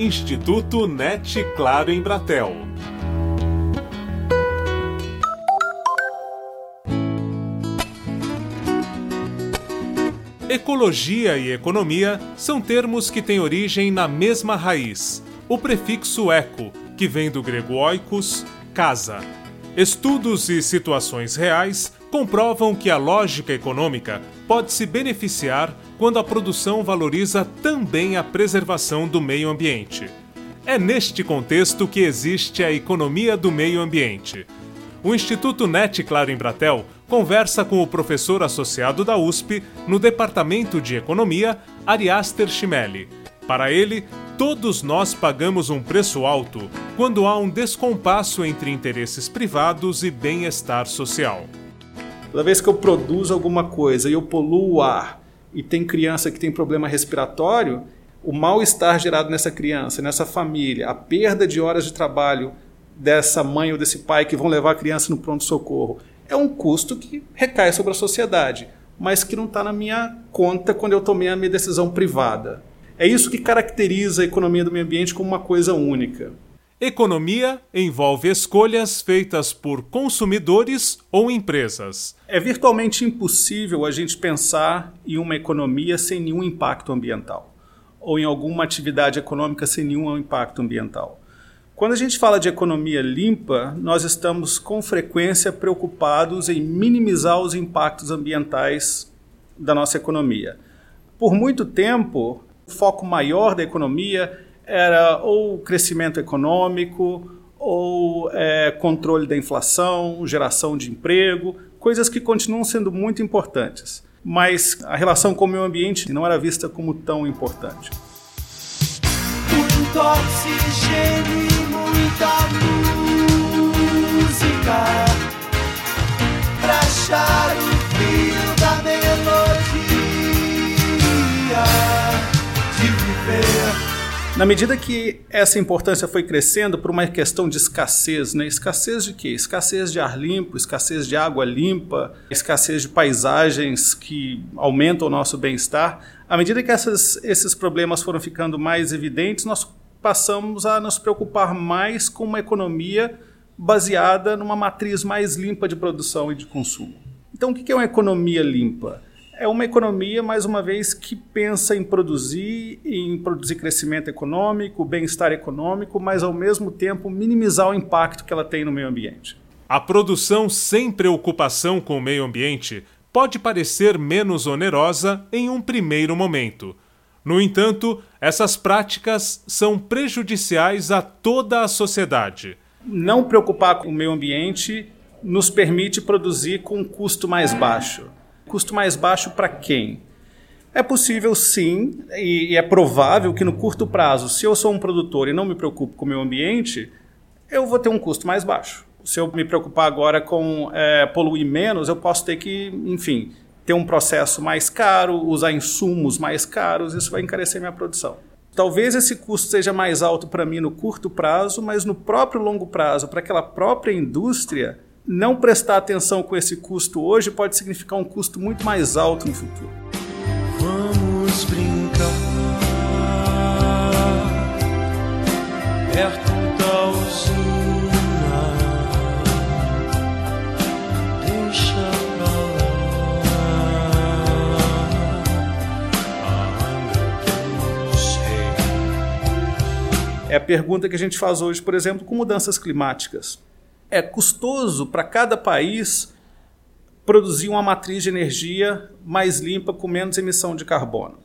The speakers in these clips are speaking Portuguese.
Instituto NET Claro em Bratel. Ecologia e economia são termos que têm origem na mesma raiz, o prefixo eco, que vem do grego oikos, casa. Estudos e situações reais comprovam que a lógica econômica pode se beneficiar quando a produção valoriza também a preservação do meio ambiente. É neste contexto que existe a economia do meio ambiente. O Instituto NET Claro em Bratel conversa com o professor associado da USP no Departamento de Economia, Ariaster Chimelli. Para ele, todos nós pagamos um preço alto quando há um descompasso entre interesses privados e bem-estar social. Toda vez que eu produzo alguma coisa e eu poluo o ar e tem criança que tem problema respiratório, o mal-estar gerado nessa criança, nessa família, a perda de horas de trabalho dessa mãe ou desse pai que vão levar a criança no pronto-socorro, é um custo que recai sobre a sociedade, mas que não está na minha conta quando eu tomei a minha decisão privada. É isso que caracteriza a economia do meio ambiente como uma coisa única. Economia envolve escolhas feitas por consumidores ou empresas. É virtualmente impossível a gente pensar em uma economia sem nenhum impacto ambiental, ou em alguma atividade econômica sem nenhum impacto ambiental. Quando a gente fala de economia limpa, nós estamos com frequência preocupados em minimizar os impactos ambientais da nossa economia. Por muito tempo, o foco maior da economia era ou crescimento econômico, ou é, controle da inflação, geração de emprego, coisas que continuam sendo muito importantes. Mas a relação com o meio ambiente não era vista como tão importante. Muito oxigênio muita música pra Na medida que essa importância foi crescendo por uma questão de escassez, né? escassez de quê? Escassez de ar limpo, escassez de água limpa, escassez de paisagens que aumentam o nosso bem-estar. À medida que essas, esses problemas foram ficando mais evidentes, nós passamos a nos preocupar mais com uma economia baseada numa matriz mais limpa de produção e de consumo. Então, o que é uma economia limpa? É uma economia, mais uma vez, que pensa em produzir, em produzir crescimento econômico, bem-estar econômico, mas ao mesmo tempo minimizar o impacto que ela tem no meio ambiente. A produção sem preocupação com o meio ambiente pode parecer menos onerosa em um primeiro momento. No entanto, essas práticas são prejudiciais a toda a sociedade. Não preocupar com o meio ambiente nos permite produzir com um custo mais baixo Custo mais baixo para quem? É possível sim, e é provável que no curto prazo, se eu sou um produtor e não me preocupo com o meu ambiente, eu vou ter um custo mais baixo. Se eu me preocupar agora com é, poluir menos, eu posso ter que, enfim, ter um processo mais caro, usar insumos mais caros, isso vai encarecer minha produção. Talvez esse custo seja mais alto para mim no curto prazo, mas no próprio longo prazo, para aquela própria indústria, não prestar atenção com esse custo hoje pode significar um custo muito mais alto no futuro. Vamos brincar perto da usina. Deixa. É a pergunta que a gente faz hoje, por exemplo, com mudanças climáticas é custoso para cada país produzir uma matriz de energia mais limpa com menos emissão de carbono.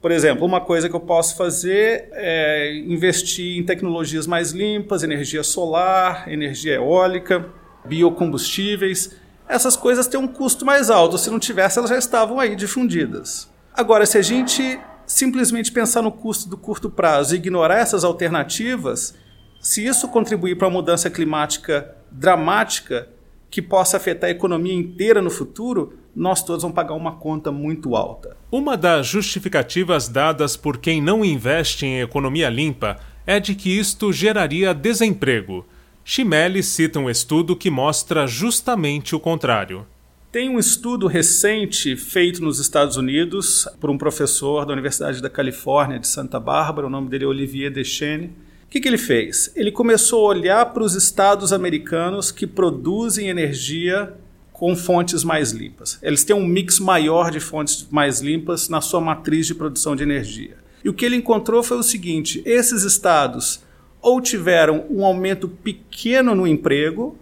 Por exemplo, uma coisa que eu posso fazer é investir em tecnologias mais limpas, energia solar, energia eólica, biocombustíveis. Essas coisas têm um custo mais alto. Se não tivesse, elas já estavam aí difundidas. Agora, se a gente simplesmente pensar no custo do curto prazo e ignorar essas alternativas, se isso contribuir para uma mudança climática dramática que possa afetar a economia inteira no futuro, nós todos vamos pagar uma conta muito alta. Uma das justificativas dadas por quem não investe em economia limpa é de que isto geraria desemprego. Chimelli cita um estudo que mostra justamente o contrário. Tem um estudo recente feito nos Estados Unidos por um professor da Universidade da Califórnia de Santa Bárbara, o nome dele é Olivier Deschênes. O que, que ele fez? Ele começou a olhar para os estados americanos que produzem energia com fontes mais limpas. Eles têm um mix maior de fontes mais limpas na sua matriz de produção de energia. E o que ele encontrou foi o seguinte: esses estados ou tiveram um aumento pequeno no emprego,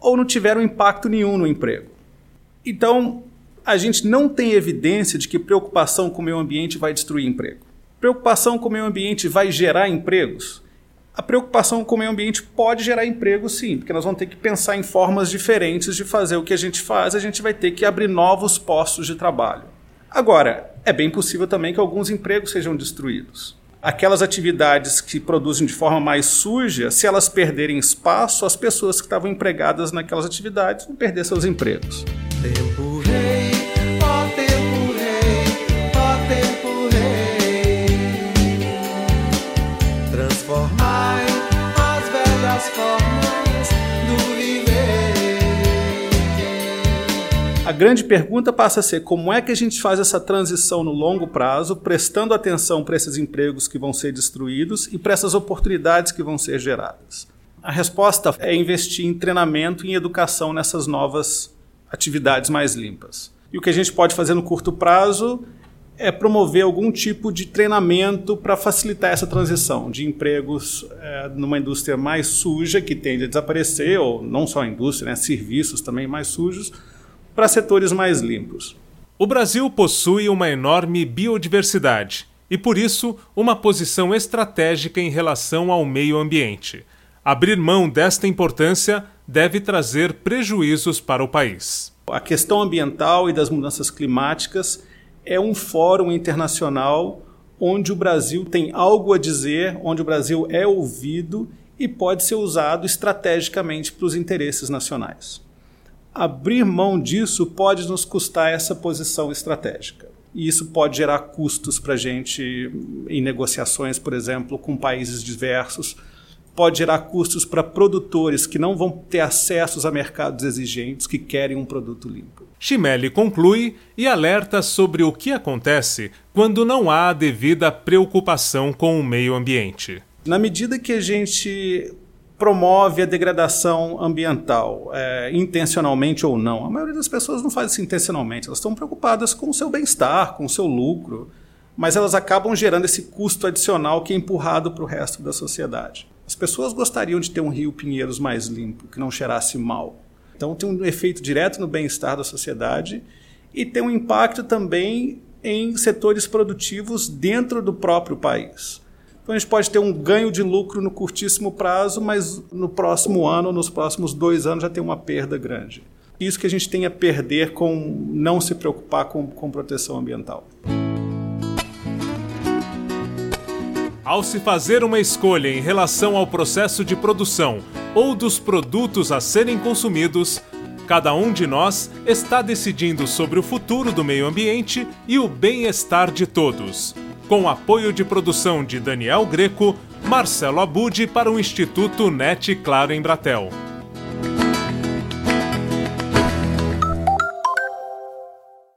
ou não tiveram impacto nenhum no emprego. Então, a gente não tem evidência de que preocupação com o meio ambiente vai destruir emprego. Preocupação com o meio ambiente vai gerar empregos? A preocupação com o meio ambiente pode gerar emprego, sim, porque nós vamos ter que pensar em formas diferentes de fazer o que a gente faz, a gente vai ter que abrir novos postos de trabalho. Agora, é bem possível também que alguns empregos sejam destruídos. Aquelas atividades que produzem de forma mais suja, se elas perderem espaço, as pessoas que estavam empregadas naquelas atividades vão perder seus empregos. Tempo grande pergunta passa a ser como é que a gente faz essa transição no longo prazo, prestando atenção para esses empregos que vão ser destruídos e para essas oportunidades que vão ser geradas. A resposta é investir em treinamento e em educação nessas novas atividades mais limpas. E o que a gente pode fazer no curto prazo é promover algum tipo de treinamento para facilitar essa transição de empregos é, numa indústria mais suja, que tende a desaparecer, ou não só a indústria, né, serviços também mais sujos, para setores mais limpos. O Brasil possui uma enorme biodiversidade e, por isso, uma posição estratégica em relação ao meio ambiente. Abrir mão desta importância deve trazer prejuízos para o país. A questão ambiental e das mudanças climáticas é um fórum internacional onde o Brasil tem algo a dizer, onde o Brasil é ouvido e pode ser usado estrategicamente para os interesses nacionais. Abrir mão disso pode nos custar essa posição estratégica. E isso pode gerar custos para a gente em negociações, por exemplo, com países diversos, pode gerar custos para produtores que não vão ter acessos a mercados exigentes que querem um produto limpo. Chimelli conclui e alerta sobre o que acontece quando não há a devida preocupação com o meio ambiente. Na medida que a gente promove a degradação ambiental, é, intencionalmente ou não, a maioria das pessoas não faz isso intencionalmente, elas estão preocupadas com o seu bem-estar, com o seu lucro, mas elas acabam gerando esse custo adicional que é empurrado para o resto da sociedade. As pessoas gostariam de ter um rio Pinheiros mais limpo, que não cheirasse mal. Então tem um efeito direto no bem-estar da sociedade e tem um impacto também em setores produtivos dentro do próprio país. Então a gente pode ter um ganho de lucro no curtíssimo prazo, mas no próximo ano, nos próximos dois anos, já tem uma perda grande. Isso que a gente tem a perder com não se preocupar com, com proteção ambiental. Ao se fazer uma escolha em relação ao processo de produção ou dos produtos a serem consumidos, cada um de nós está decidindo sobre o futuro do meio ambiente e o bem-estar de todos. Com apoio de produção de Daniel Greco, Marcelo Abude para o Instituto NET Claro em Bratel.